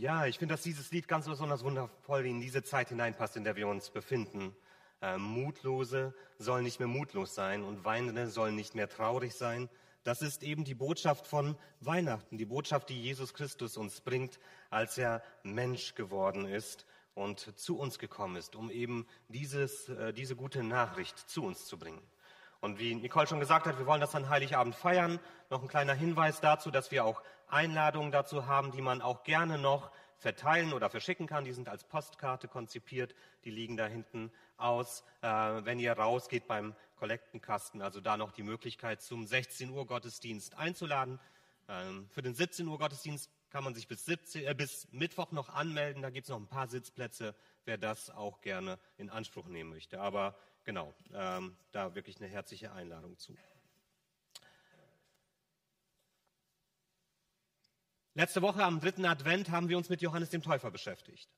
Ja, ich finde, dass dieses Lied ganz besonders wundervoll in diese Zeit hineinpasst, in der wir uns befinden. Äh, Mutlose sollen nicht mehr mutlos sein und Weinende sollen nicht mehr traurig sein. Das ist eben die Botschaft von Weihnachten, die Botschaft, die Jesus Christus uns bringt, als er Mensch geworden ist und zu uns gekommen ist, um eben dieses, äh, diese gute Nachricht zu uns zu bringen. Und wie Nicole schon gesagt hat, wir wollen das an Heiligabend feiern. Noch ein kleiner Hinweis dazu, dass wir auch Einladungen dazu haben, die man auch gerne noch verteilen oder verschicken kann. Die sind als Postkarte konzipiert. Die liegen da hinten aus. Äh, wenn ihr rausgeht beim Kollektenkasten, also da noch die Möglichkeit, zum 16 Uhr Gottesdienst einzuladen. Ähm, für den 17 Uhr Gottesdienst kann man sich bis, 17, äh, bis Mittwoch noch anmelden. Da gibt es noch ein paar Sitzplätze, wer das auch gerne in Anspruch nehmen möchte. Aber genau, ähm, da wirklich eine herzliche Einladung zu. Letzte Woche am dritten Advent haben wir uns mit Johannes dem Täufer beschäftigt.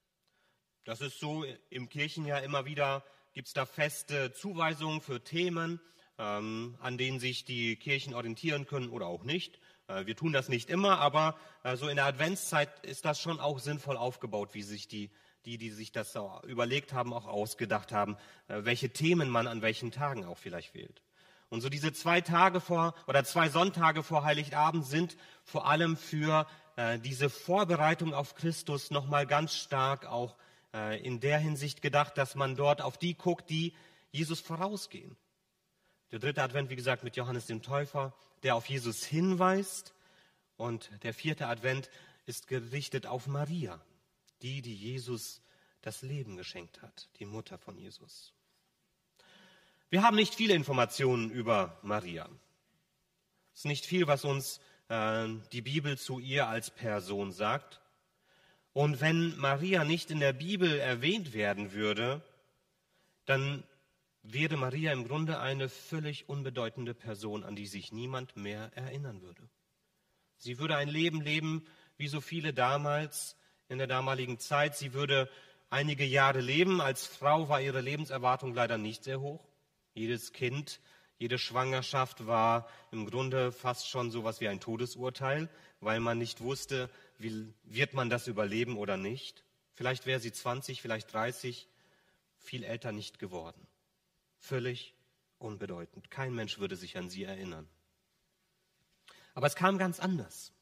Das ist so im Kirchenjahr immer wieder, gibt es da feste Zuweisungen für Themen, ähm, an denen sich die Kirchen orientieren können oder auch nicht. Äh, wir tun das nicht immer, aber äh, so in der Adventszeit ist das schon auch sinnvoll aufgebaut, wie sich die die, die sich das überlegt haben, auch ausgedacht haben, äh, welche Themen man an welchen Tagen auch vielleicht wählt. Und so diese zwei Tage vor oder zwei Sonntage vor Heiligabend sind vor allem für äh, diese Vorbereitung auf Christus nochmal ganz stark auch äh, in der Hinsicht gedacht, dass man dort auf die guckt, die Jesus vorausgehen. Der dritte Advent, wie gesagt, mit Johannes dem Täufer, der auf Jesus hinweist. Und der vierte Advent ist gerichtet auf Maria, die, die Jesus das Leben geschenkt hat, die Mutter von Jesus. Wir haben nicht viele Informationen über Maria. Es ist nicht viel, was uns äh, die Bibel zu ihr als Person sagt. Und wenn Maria nicht in der Bibel erwähnt werden würde, dann wäre Maria im Grunde eine völlig unbedeutende Person, an die sich niemand mehr erinnern würde. Sie würde ein Leben leben, wie so viele damals, in der damaligen Zeit. Sie würde einige Jahre leben. Als Frau war ihre Lebenserwartung leider nicht sehr hoch. Jedes Kind, jede Schwangerschaft war im Grunde fast schon so etwas wie ein Todesurteil, weil man nicht wusste, wie, wird man das überleben oder nicht. Vielleicht wäre sie 20, vielleicht 30, viel älter nicht geworden. Völlig unbedeutend. Kein Mensch würde sich an sie erinnern. Aber es kam ganz anders.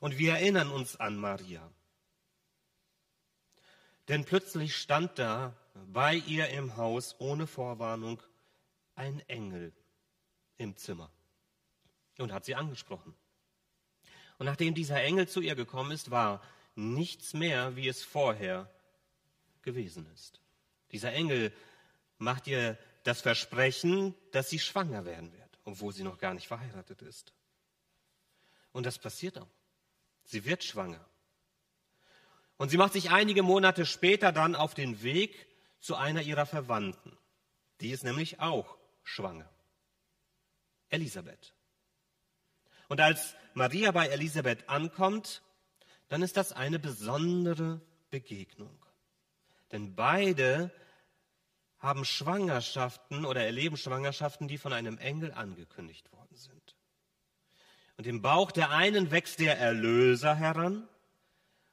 Und wir erinnern uns an Maria. Denn plötzlich stand da bei ihr im Haus ohne Vorwarnung ein Engel im Zimmer und hat sie angesprochen. Und nachdem dieser Engel zu ihr gekommen ist, war nichts mehr, wie es vorher gewesen ist. Dieser Engel macht ihr das Versprechen, dass sie schwanger werden wird, obwohl sie noch gar nicht verheiratet ist. Und das passiert auch. Sie wird schwanger. Und sie macht sich einige Monate später dann auf den Weg zu einer ihrer Verwandten. Die ist nämlich auch schwanger. Elisabeth. Und als Maria bei Elisabeth ankommt, dann ist das eine besondere Begegnung. Denn beide haben Schwangerschaften oder erleben Schwangerschaften, die von einem Engel angekündigt worden sind. Und im Bauch der einen wächst der Erlöser heran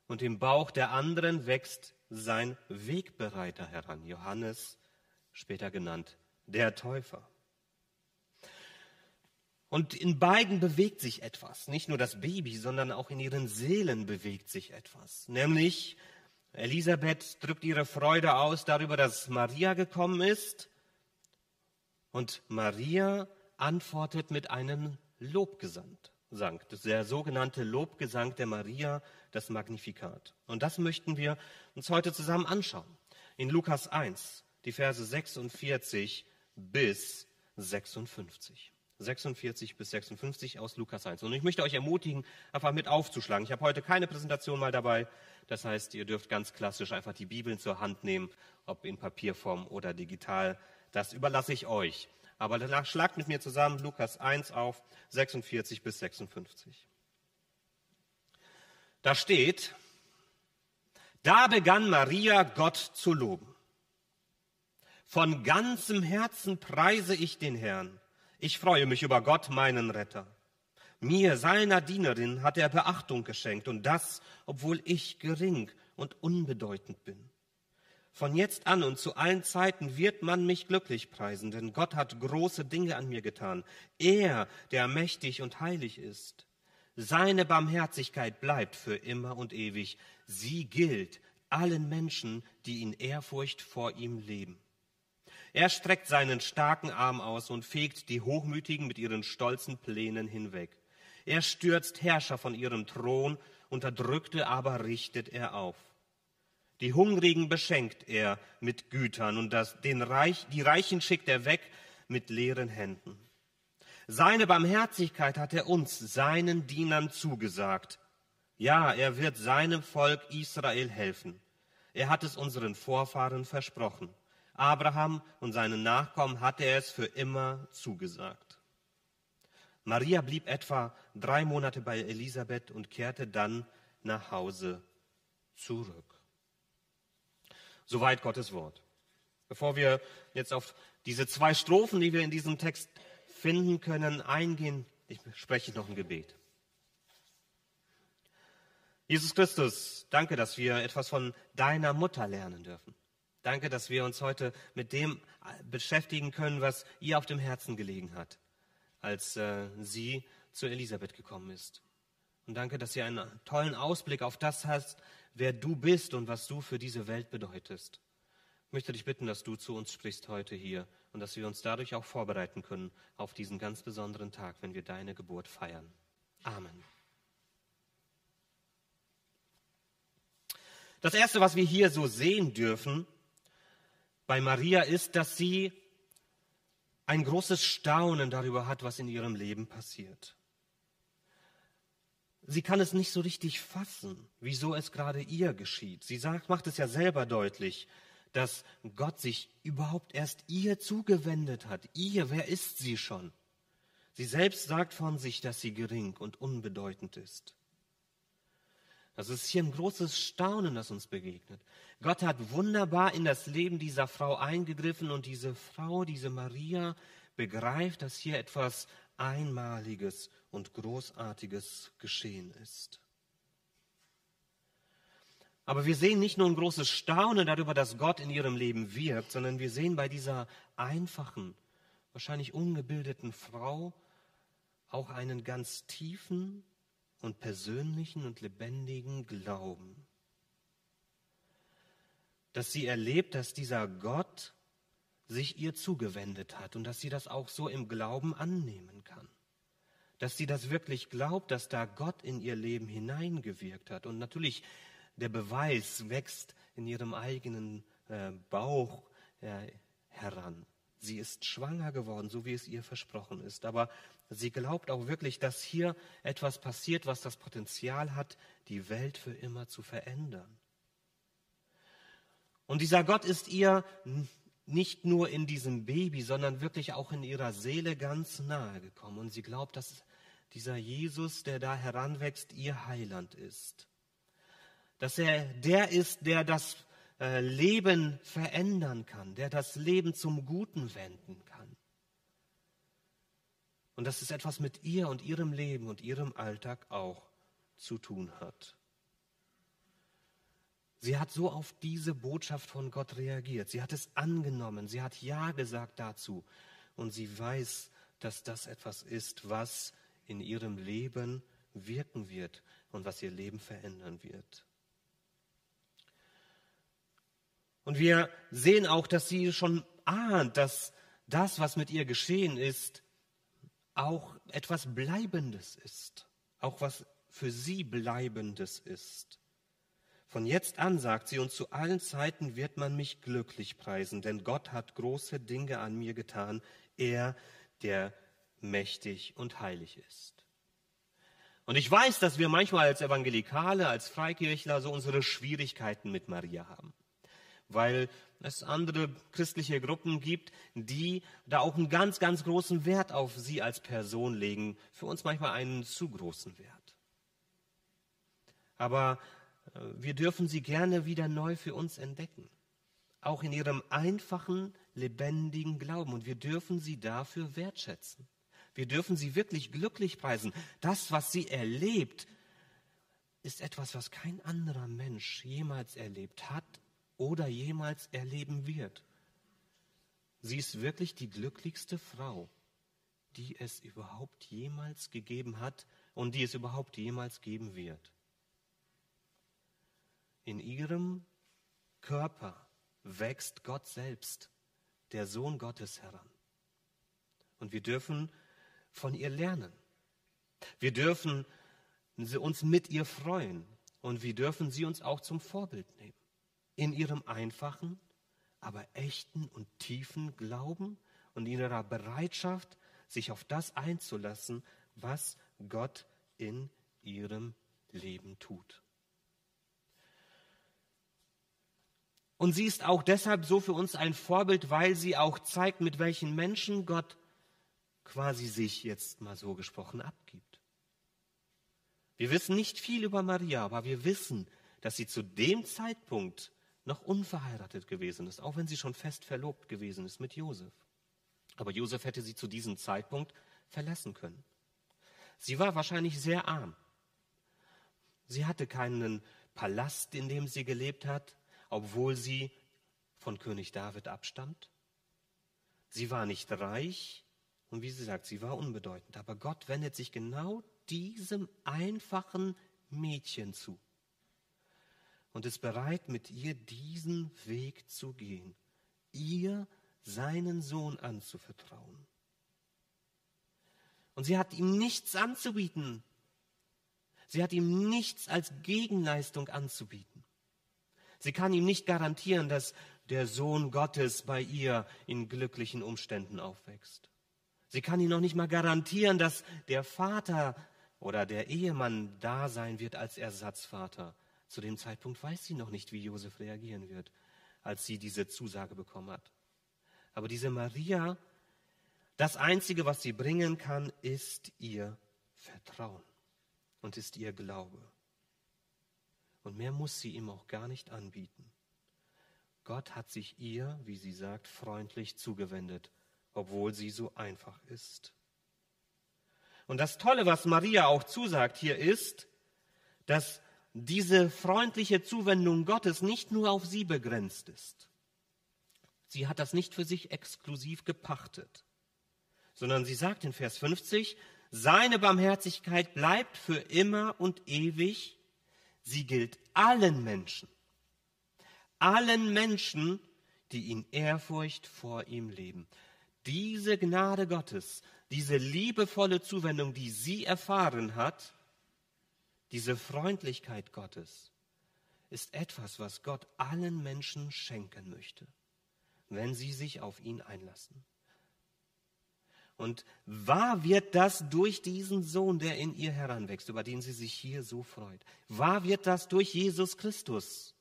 und im Bauch der anderen wächst sein Wegbereiter heran, Johannes, später genannt der Täufer. Und in beiden bewegt sich etwas, nicht nur das Baby, sondern auch in ihren Seelen bewegt sich etwas. Nämlich Elisabeth drückt ihre Freude aus darüber, dass Maria gekommen ist und Maria antwortet mit einem Lobgesang. Der sogenannte Lobgesang der Maria das Magnifikat. Und das möchten wir uns heute zusammen anschauen. In Lukas 1, die Verse 46 bis 56. 46 bis 56 aus Lukas 1. Und ich möchte euch ermutigen, einfach mit aufzuschlagen. Ich habe heute keine Präsentation mal dabei. Das heißt, ihr dürft ganz klassisch einfach die Bibeln zur Hand nehmen, ob in Papierform oder digital. Das überlasse ich euch. Aber danach schlagt mit mir zusammen Lukas 1 auf, 46 bis 56. Da steht, da begann Maria Gott zu loben. Von ganzem Herzen preise ich den Herrn. Ich freue mich über Gott, meinen Retter. Mir, seiner Dienerin, hat er Beachtung geschenkt, und das, obwohl ich gering und unbedeutend bin. Von jetzt an und zu allen Zeiten wird man mich glücklich preisen, denn Gott hat große Dinge an mir getan. Er, der mächtig und heilig ist. Seine Barmherzigkeit bleibt für immer und ewig. Sie gilt allen Menschen, die in Ehrfurcht vor ihm leben. Er streckt seinen starken Arm aus und fegt die Hochmütigen mit ihren stolzen Plänen hinweg. Er stürzt Herrscher von ihrem Thron, Unterdrückte aber richtet er auf. Die Hungrigen beschenkt er mit Gütern und das, den Reich, die Reichen schickt er weg mit leeren Händen. Seine Barmherzigkeit hat er uns, seinen Dienern, zugesagt. Ja, er wird seinem Volk Israel helfen. Er hat es unseren Vorfahren versprochen. Abraham und seinen Nachkommen hat er es für immer zugesagt. Maria blieb etwa drei Monate bei Elisabeth und kehrte dann nach Hause zurück. Soweit Gottes Wort. Bevor wir jetzt auf diese zwei Strophen, die wir in diesem Text finden können, eingehen, ich spreche noch ein Gebet. Jesus Christus, danke, dass wir etwas von deiner Mutter lernen dürfen. Danke, dass wir uns heute mit dem beschäftigen können, was ihr auf dem Herzen gelegen hat, als äh, sie zu Elisabeth gekommen ist. Und danke, dass ihr einen tollen Ausblick auf das hast, wer du bist und was du für diese Welt bedeutest. Ich möchte dich bitten, dass du zu uns sprichst heute hier und dass wir uns dadurch auch vorbereiten können auf diesen ganz besonderen Tag, wenn wir deine Geburt feiern. Amen. Das Erste, was wir hier so sehen dürfen bei Maria, ist, dass sie ein großes Staunen darüber hat, was in ihrem Leben passiert sie kann es nicht so richtig fassen, wieso es gerade ihr geschieht. Sie sagt, macht es ja selber deutlich, dass Gott sich überhaupt erst ihr zugewendet hat. Ihr, wer ist sie schon? Sie selbst sagt von sich, dass sie gering und unbedeutend ist. Das ist hier ein großes Staunen, das uns begegnet. Gott hat wunderbar in das Leben dieser Frau eingegriffen und diese Frau, diese Maria, begreift, dass hier etwas Einmaliges und Großartiges geschehen ist. Aber wir sehen nicht nur ein großes Staunen darüber, dass Gott in ihrem Leben wirkt, sondern wir sehen bei dieser einfachen, wahrscheinlich ungebildeten Frau auch einen ganz tiefen und persönlichen und lebendigen Glauben. Dass sie erlebt, dass dieser Gott sich ihr zugewendet hat und dass sie das auch so im Glauben annehmen kann dass sie das wirklich glaubt, dass da Gott in ihr Leben hineingewirkt hat. Und natürlich, der Beweis wächst in ihrem eigenen äh, Bauch äh, heran. Sie ist schwanger geworden, so wie es ihr versprochen ist. Aber sie glaubt auch wirklich, dass hier etwas passiert, was das Potenzial hat, die Welt für immer zu verändern. Und dieser Gott ist ihr nicht nur in diesem Baby, sondern wirklich auch in ihrer Seele ganz nahe gekommen. Und sie glaubt, dass dieser Jesus, der da heranwächst, ihr Heiland ist. Dass er der ist, der das äh, Leben verändern kann, der das Leben zum Guten wenden kann. Und dass es etwas mit ihr und ihrem Leben und ihrem Alltag auch zu tun hat. Sie hat so auf diese Botschaft von Gott reagiert. Sie hat es angenommen. Sie hat Ja gesagt dazu. Und sie weiß, dass das etwas ist, was in ihrem Leben wirken wird und was ihr Leben verändern wird. Und wir sehen auch, dass sie schon ahnt, dass das, was mit ihr geschehen ist, auch etwas Bleibendes ist, auch was für sie Bleibendes ist. Von jetzt an, sagt sie, und zu allen Zeiten wird man mich glücklich preisen, denn Gott hat große Dinge an mir getan, er, der mächtig und heilig ist. Und ich weiß, dass wir manchmal als Evangelikale, als Freikirchler so unsere Schwierigkeiten mit Maria haben, weil es andere christliche Gruppen gibt, die da auch einen ganz, ganz großen Wert auf sie als Person legen, für uns manchmal einen zu großen Wert. Aber wir dürfen sie gerne wieder neu für uns entdecken, auch in ihrem einfachen, lebendigen Glauben. Und wir dürfen sie dafür wertschätzen. Wir dürfen sie wirklich glücklich preisen. Das, was sie erlebt, ist etwas, was kein anderer Mensch jemals erlebt hat oder jemals erleben wird. Sie ist wirklich die glücklichste Frau, die es überhaupt jemals gegeben hat und die es überhaupt jemals geben wird. In ihrem Körper wächst Gott selbst, der Sohn Gottes heran. Und wir dürfen von ihr lernen. Wir dürfen uns mit ihr freuen und wir dürfen sie uns auch zum Vorbild nehmen. In ihrem einfachen, aber echten und tiefen Glauben und in ihrer Bereitschaft, sich auf das einzulassen, was Gott in ihrem Leben tut. Und sie ist auch deshalb so für uns ein Vorbild, weil sie auch zeigt, mit welchen Menschen Gott quasi sich jetzt mal so gesprochen abgibt. Wir wissen nicht viel über Maria, aber wir wissen, dass sie zu dem Zeitpunkt noch unverheiratet gewesen ist, auch wenn sie schon fest verlobt gewesen ist mit Josef. Aber Josef hätte sie zu diesem Zeitpunkt verlassen können. Sie war wahrscheinlich sehr arm. Sie hatte keinen Palast, in dem sie gelebt hat, obwohl sie von König David abstammt. Sie war nicht reich und wie sie sagt, sie war unbedeutend. Aber Gott wendet sich genau diesem einfachen Mädchen zu und ist bereit, mit ihr diesen Weg zu gehen, ihr seinen Sohn anzuvertrauen. Und sie hat ihm nichts anzubieten. Sie hat ihm nichts als Gegenleistung anzubieten. Sie kann ihm nicht garantieren, dass der Sohn Gottes bei ihr in glücklichen Umständen aufwächst. Sie kann ihm noch nicht mal garantieren, dass der Vater oder der Ehemann da sein wird als Ersatzvater. Zu dem Zeitpunkt weiß sie noch nicht, wie Josef reagieren wird, als sie diese Zusage bekommen hat. Aber diese Maria, das Einzige, was sie bringen kann, ist ihr Vertrauen und ist ihr Glaube. Und mehr muss sie ihm auch gar nicht anbieten. Gott hat sich ihr, wie sie sagt, freundlich zugewendet, obwohl sie so einfach ist. Und das Tolle, was Maria auch zusagt hier ist, dass diese freundliche Zuwendung Gottes nicht nur auf sie begrenzt ist. Sie hat das nicht für sich exklusiv gepachtet, sondern sie sagt in Vers 50, seine Barmherzigkeit bleibt für immer und ewig, sie gilt allen Menschen, allen Menschen, die in Ehrfurcht vor ihm leben. Diese Gnade Gottes, diese liebevolle Zuwendung, die sie erfahren hat, diese Freundlichkeit Gottes, ist etwas, was Gott allen Menschen schenken möchte wenn sie sich auf ihn einlassen. Und wahr wird das durch diesen Sohn, der in ihr heranwächst, über den sie sich hier so freut. Wahr wird das durch Jesus Christus.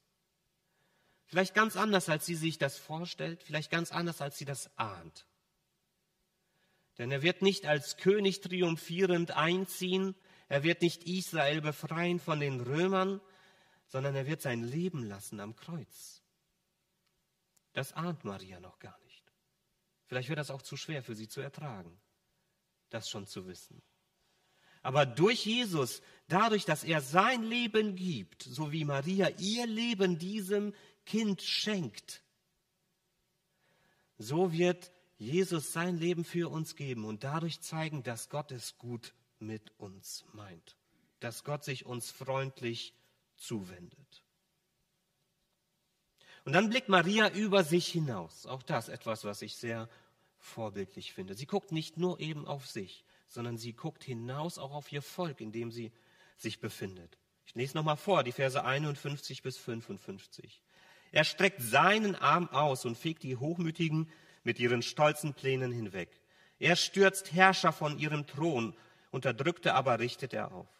Vielleicht ganz anders, als sie sich das vorstellt, vielleicht ganz anders, als sie das ahnt. Denn er wird nicht als König triumphierend einziehen, er wird nicht Israel befreien von den Römern, sondern er wird sein Leben lassen am Kreuz. Das ahnt Maria noch gar nicht. Vielleicht wird das auch zu schwer für sie zu ertragen, das schon zu wissen. Aber durch Jesus, dadurch, dass er sein Leben gibt, so wie Maria ihr Leben diesem Kind schenkt, so wird Jesus sein Leben für uns geben und dadurch zeigen, dass Gott es gut mit uns meint, dass Gott sich uns freundlich zuwendet. Und dann blickt Maria über sich hinaus. Auch das etwas, was ich sehr vorbildlich finde. Sie guckt nicht nur eben auf sich, sondern sie guckt hinaus auch auf ihr Volk, in dem sie sich befindet. Ich lese nochmal vor, die Verse 51 bis 55. Er streckt seinen Arm aus und fegt die Hochmütigen mit ihren stolzen Plänen hinweg. Er stürzt Herrscher von ihrem Thron, Unterdrückte aber richtet er auf.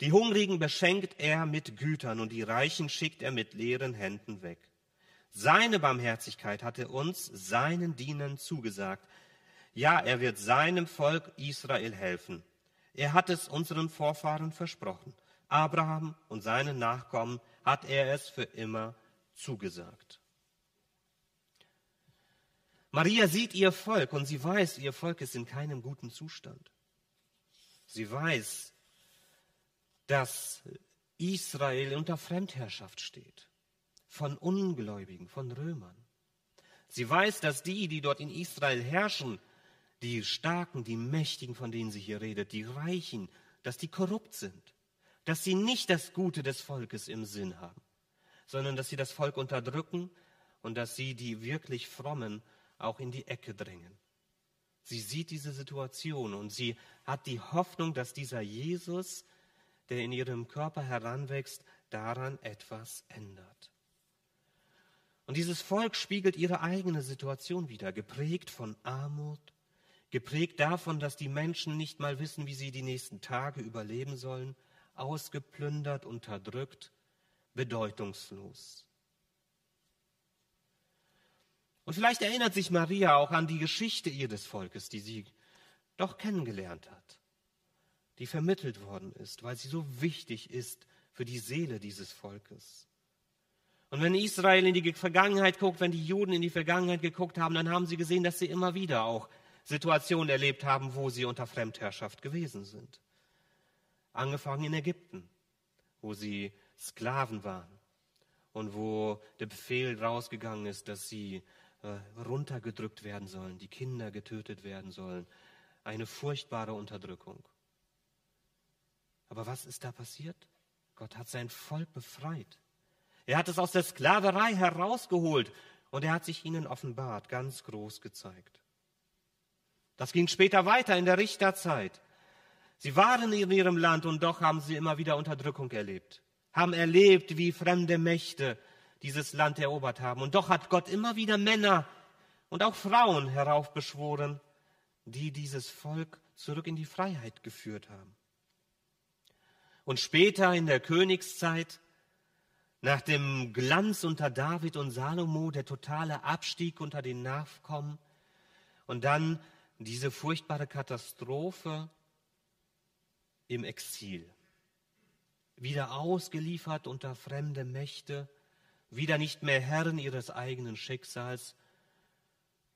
Die Hungrigen beschenkt er mit Gütern und die Reichen schickt er mit leeren Händen weg. Seine Barmherzigkeit hatte uns, seinen Dienern zugesagt. Ja, er wird seinem Volk Israel helfen. Er hat es unseren Vorfahren versprochen. Abraham und seinen Nachkommen hat er es für immer zugesagt. Maria sieht ihr Volk und sie weiß, ihr Volk ist in keinem guten Zustand. Sie weiß, dass Israel unter Fremdherrschaft steht, von Ungläubigen, von Römern. Sie weiß, dass die, die dort in Israel herrschen, die Starken, die Mächtigen, von denen sie hier redet, die Reichen, dass die korrupt sind, dass sie nicht das Gute des Volkes im Sinn haben, sondern dass sie das Volk unterdrücken und dass sie die wirklich Frommen auch in die Ecke drängen. Sie sieht diese Situation und sie hat die Hoffnung, dass dieser Jesus, der in ihrem Körper heranwächst, daran etwas ändert. Und dieses Volk spiegelt ihre eigene Situation wider, geprägt von Armut, geprägt davon, dass die Menschen nicht mal wissen, wie sie die nächsten Tage überleben sollen, ausgeplündert, unterdrückt, bedeutungslos. Und vielleicht erinnert sich Maria auch an die Geschichte ihres Volkes, die sie doch kennengelernt hat, die vermittelt worden ist, weil sie so wichtig ist für die Seele dieses Volkes. Und wenn Israel in die Vergangenheit guckt, wenn die Juden in die Vergangenheit geguckt haben, dann haben sie gesehen, dass sie immer wieder auch Situationen erlebt haben, wo sie unter Fremdherrschaft gewesen sind. Angefangen in Ägypten, wo sie Sklaven waren und wo der Befehl rausgegangen ist, dass sie äh, runtergedrückt werden sollen, die Kinder getötet werden sollen. Eine furchtbare Unterdrückung. Aber was ist da passiert? Gott hat sein Volk befreit. Er hat es aus der Sklaverei herausgeholt und er hat sich ihnen offenbart, ganz groß gezeigt. Das ging später weiter in der Richterzeit. Sie waren in ihrem Land und doch haben sie immer wieder Unterdrückung erlebt, haben erlebt, wie fremde Mächte dieses Land erobert haben. Und doch hat Gott immer wieder Männer und auch Frauen heraufbeschworen, die dieses Volk zurück in die Freiheit geführt haben. Und später in der Königszeit nach dem Glanz unter David und Salomo, der totale Abstieg unter den Nachkommen und dann diese furchtbare Katastrophe im Exil. Wieder ausgeliefert unter fremde Mächte, wieder nicht mehr Herren ihres eigenen Schicksals.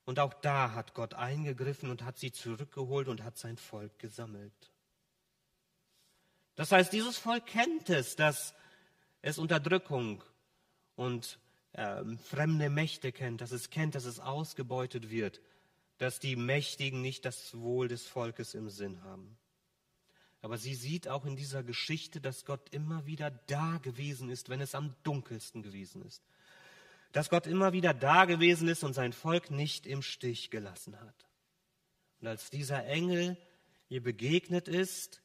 Und auch da hat Gott eingegriffen und hat sie zurückgeholt und hat sein Volk gesammelt. Das heißt, dieses Volk kennt es, dass es Unterdrückung und äh, fremde Mächte kennt, dass es kennt, dass es ausgebeutet wird, dass die Mächtigen nicht das Wohl des Volkes im Sinn haben. Aber sie sieht auch in dieser Geschichte, dass Gott immer wieder da gewesen ist, wenn es am dunkelsten gewesen ist. Dass Gott immer wieder da gewesen ist und sein Volk nicht im Stich gelassen hat. Und als dieser Engel ihr begegnet ist,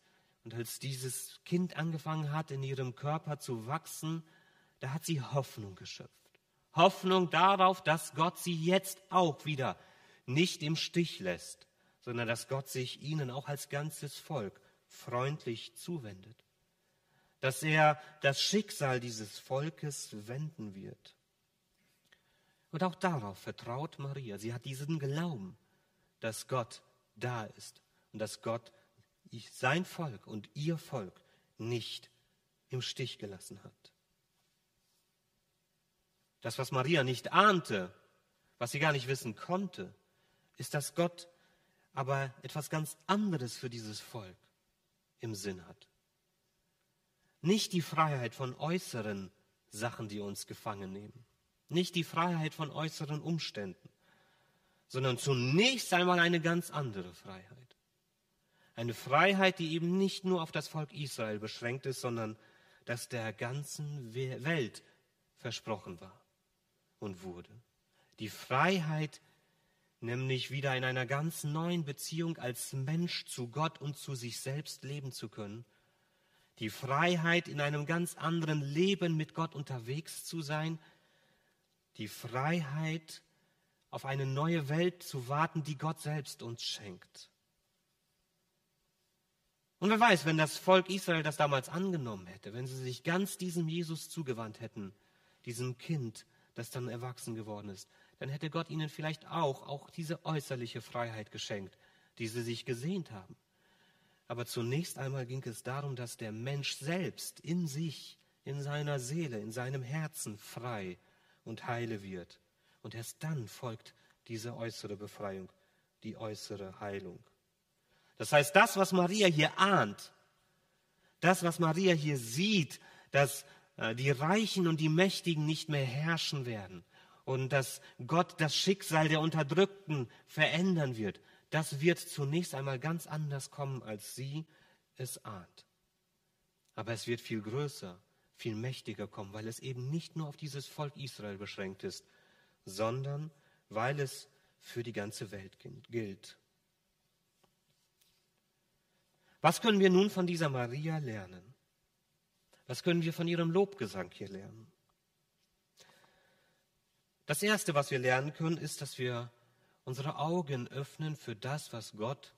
und als dieses Kind angefangen hat, in ihrem Körper zu wachsen, da hat sie Hoffnung geschöpft. Hoffnung darauf, dass Gott sie jetzt auch wieder nicht im Stich lässt, sondern dass Gott sich ihnen auch als ganzes Volk freundlich zuwendet. Dass er das Schicksal dieses Volkes wenden wird. Und auch darauf vertraut Maria. Sie hat diesen Glauben, dass Gott da ist und dass Gott sein Volk und ihr Volk nicht im Stich gelassen hat. Das, was Maria nicht ahnte, was sie gar nicht wissen konnte, ist, dass Gott aber etwas ganz anderes für dieses Volk im Sinn hat. Nicht die Freiheit von äußeren Sachen, die uns gefangen nehmen. Nicht die Freiheit von äußeren Umständen, sondern zunächst einmal eine ganz andere Freiheit. Eine Freiheit, die eben nicht nur auf das Volk Israel beschränkt ist, sondern das der ganzen Welt versprochen war und wurde. Die Freiheit, nämlich wieder in einer ganz neuen Beziehung als Mensch zu Gott und zu sich selbst leben zu können. Die Freiheit, in einem ganz anderen Leben mit Gott unterwegs zu sein. Die Freiheit, auf eine neue Welt zu warten, die Gott selbst uns schenkt. Und wer weiß, wenn das Volk Israel das damals angenommen hätte, wenn sie sich ganz diesem Jesus zugewandt hätten, diesem Kind, das dann erwachsen geworden ist, dann hätte Gott ihnen vielleicht auch, auch diese äußerliche Freiheit geschenkt, die sie sich gesehnt haben. Aber zunächst einmal ging es darum, dass der Mensch selbst in sich, in seiner Seele, in seinem Herzen frei und heile wird. Und erst dann folgt diese äußere Befreiung, die äußere Heilung. Das heißt, das, was Maria hier ahnt, das, was Maria hier sieht, dass äh, die Reichen und die Mächtigen nicht mehr herrschen werden und dass Gott das Schicksal der Unterdrückten verändern wird, das wird zunächst einmal ganz anders kommen, als sie es ahnt. Aber es wird viel größer, viel mächtiger kommen, weil es eben nicht nur auf dieses Volk Israel beschränkt ist, sondern weil es für die ganze Welt gilt. Was können wir nun von dieser Maria lernen? Was können wir von ihrem Lobgesang hier lernen? Das Erste, was wir lernen können, ist, dass wir unsere Augen öffnen für das, was Gott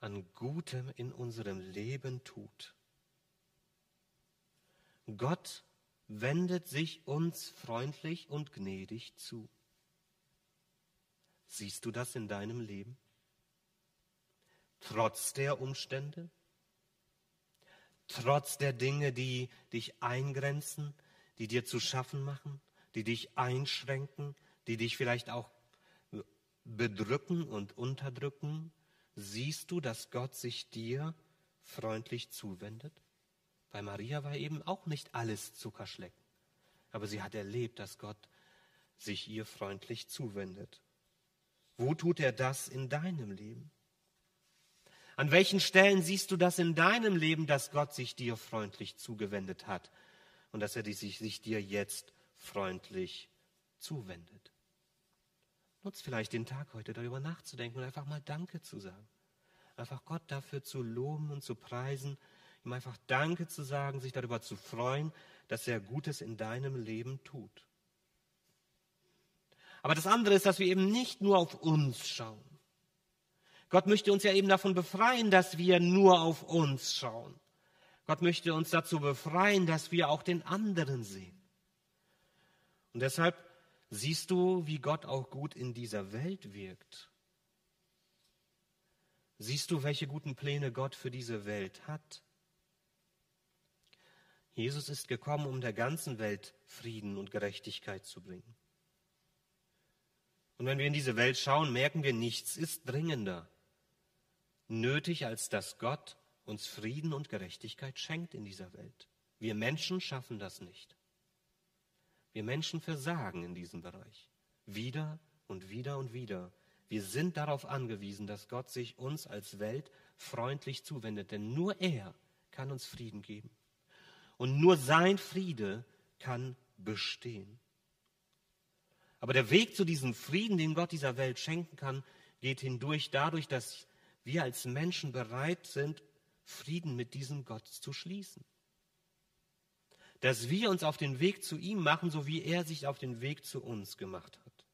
an Gutem in unserem Leben tut. Gott wendet sich uns freundlich und gnädig zu. Siehst du das in deinem Leben? Trotz der Umstände? Trotz der Dinge, die dich eingrenzen, die dir zu schaffen machen, die dich einschränken, die dich vielleicht auch bedrücken und unterdrücken, siehst du, dass Gott sich dir freundlich zuwendet? Bei Maria war eben auch nicht alles Zuckerschlecken, aber sie hat erlebt, dass Gott sich ihr freundlich zuwendet. Wo tut er das in deinem Leben? An welchen Stellen siehst du das in deinem Leben, dass Gott sich dir freundlich zugewendet hat und dass er sich, sich dir jetzt freundlich zuwendet? Nutz vielleicht den Tag heute darüber nachzudenken und einfach mal Danke zu sagen. Einfach Gott dafür zu loben und zu preisen, ihm einfach Danke zu sagen, sich darüber zu freuen, dass er Gutes in deinem Leben tut. Aber das andere ist, dass wir eben nicht nur auf uns schauen. Gott möchte uns ja eben davon befreien, dass wir nur auf uns schauen. Gott möchte uns dazu befreien, dass wir auch den anderen sehen. Und deshalb siehst du, wie Gott auch gut in dieser Welt wirkt. Siehst du, welche guten Pläne Gott für diese Welt hat? Jesus ist gekommen, um der ganzen Welt Frieden und Gerechtigkeit zu bringen. Und wenn wir in diese Welt schauen, merken wir, nichts ist dringender nötig, als dass Gott uns Frieden und Gerechtigkeit schenkt in dieser Welt. Wir Menschen schaffen das nicht. Wir Menschen versagen in diesem Bereich. Wieder und wieder und wieder. Wir sind darauf angewiesen, dass Gott sich uns als Welt freundlich zuwendet, denn nur er kann uns Frieden geben. Und nur sein Friede kann bestehen. Aber der Weg zu diesem Frieden, den Gott dieser Welt schenken kann, geht hindurch dadurch, dass wir als Menschen bereit sind, Frieden mit diesem Gott zu schließen. Dass wir uns auf den Weg zu ihm machen, so wie er sich auf den Weg zu uns gemacht hat.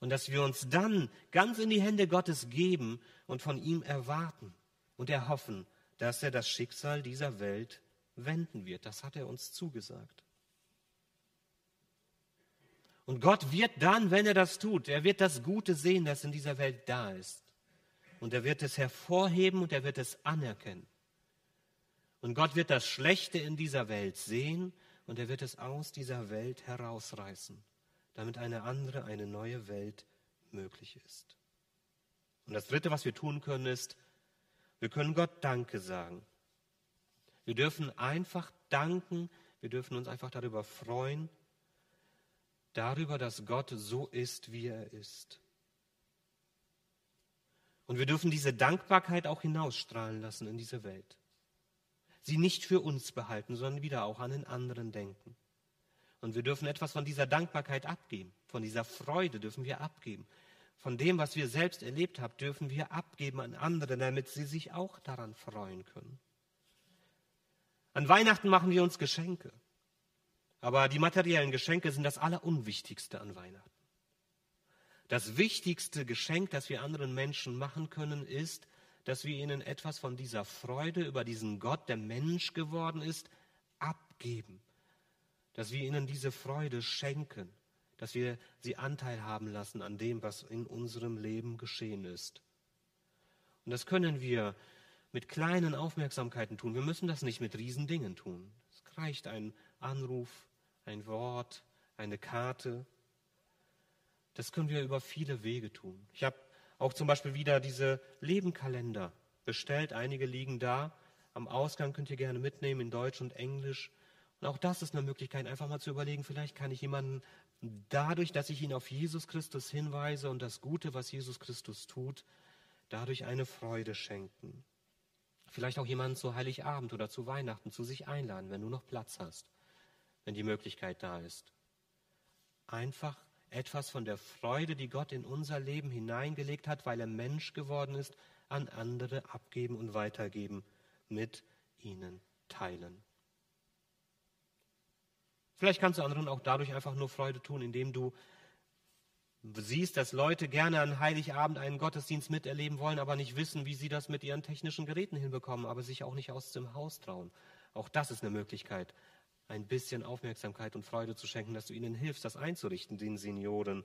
Und dass wir uns dann ganz in die Hände Gottes geben und von ihm erwarten und erhoffen, dass er das Schicksal dieser Welt wenden wird. Das hat er uns zugesagt. Und Gott wird dann, wenn er das tut, er wird das Gute sehen, das in dieser Welt da ist. Und er wird es hervorheben und er wird es anerkennen. Und Gott wird das Schlechte in dieser Welt sehen und er wird es aus dieser Welt herausreißen, damit eine andere, eine neue Welt möglich ist. Und das Dritte, was wir tun können, ist, wir können Gott Danke sagen. Wir dürfen einfach danken, wir dürfen uns einfach darüber freuen, darüber, dass Gott so ist, wie er ist. Und wir dürfen diese Dankbarkeit auch hinausstrahlen lassen in diese Welt. Sie nicht für uns behalten, sondern wieder auch an den anderen denken. Und wir dürfen etwas von dieser Dankbarkeit abgeben. Von dieser Freude dürfen wir abgeben. Von dem, was wir selbst erlebt haben, dürfen wir abgeben an andere, damit sie sich auch daran freuen können. An Weihnachten machen wir uns Geschenke. Aber die materiellen Geschenke sind das Allerunwichtigste an Weihnachten. Das wichtigste Geschenk, das wir anderen Menschen machen können, ist, dass wir ihnen etwas von dieser Freude über diesen Gott, der Mensch geworden ist, abgeben. Dass wir ihnen diese Freude schenken, dass wir sie Anteil haben lassen an dem, was in unserem Leben geschehen ist. Und das können wir mit kleinen Aufmerksamkeiten tun. Wir müssen das nicht mit Riesendingen tun. Es reicht ein Anruf, ein Wort, eine Karte. Das können wir über viele Wege tun. Ich habe auch zum Beispiel wieder diese Lebenkalender bestellt. Einige liegen da. Am Ausgang könnt ihr gerne mitnehmen in Deutsch und Englisch. Und auch das ist eine Möglichkeit, einfach mal zu überlegen, vielleicht kann ich jemanden dadurch, dass ich ihn auf Jesus Christus hinweise und das Gute, was Jesus Christus tut, dadurch eine Freude schenken. Vielleicht auch jemanden zu Heiligabend oder zu Weihnachten zu sich einladen, wenn du noch Platz hast, wenn die Möglichkeit da ist. Einfach etwas von der Freude, die Gott in unser Leben hineingelegt hat, weil er Mensch geworden ist, an andere abgeben und weitergeben, mit ihnen teilen. Vielleicht kannst du anderen auch dadurch einfach nur Freude tun, indem du siehst, dass Leute gerne an Heiligabend einen Gottesdienst miterleben wollen, aber nicht wissen, wie sie das mit ihren technischen Geräten hinbekommen, aber sich auch nicht aus dem Haus trauen. Auch das ist eine Möglichkeit, ein bisschen Aufmerksamkeit und Freude zu schenken, dass du ihnen hilfst, das einzurichten, den Senioren,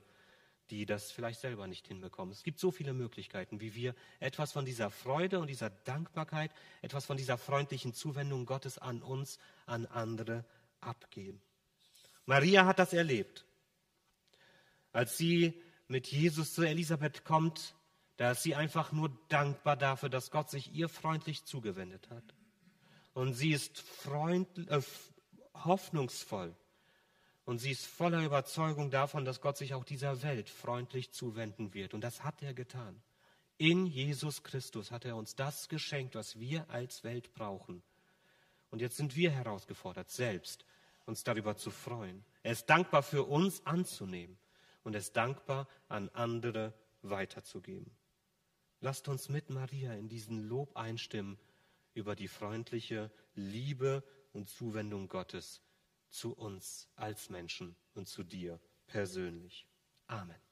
die das vielleicht selber nicht hinbekommen. Es gibt so viele Möglichkeiten, wie wir etwas von dieser Freude und dieser Dankbarkeit, etwas von dieser freundlichen Zuwendung Gottes an uns, an andere abgeben. Maria hat das erlebt. Als sie mit Jesus zu Elisabeth kommt, da ist sie einfach nur dankbar dafür, dass Gott sich ihr freundlich zugewendet hat. Und sie ist freund, äh, hoffnungsvoll. Und sie ist voller Überzeugung davon, dass Gott sich auch dieser Welt freundlich zuwenden wird. Und das hat er getan. In Jesus Christus hat er uns das geschenkt, was wir als Welt brauchen. Und jetzt sind wir herausgefordert, selbst uns darüber zu freuen. Er ist dankbar für uns anzunehmen und ist dankbar an andere weiterzugeben. Lasst uns mit Maria in diesen Lob einstimmen über die freundliche Liebe und Zuwendung Gottes zu uns als Menschen und zu dir persönlich. Amen.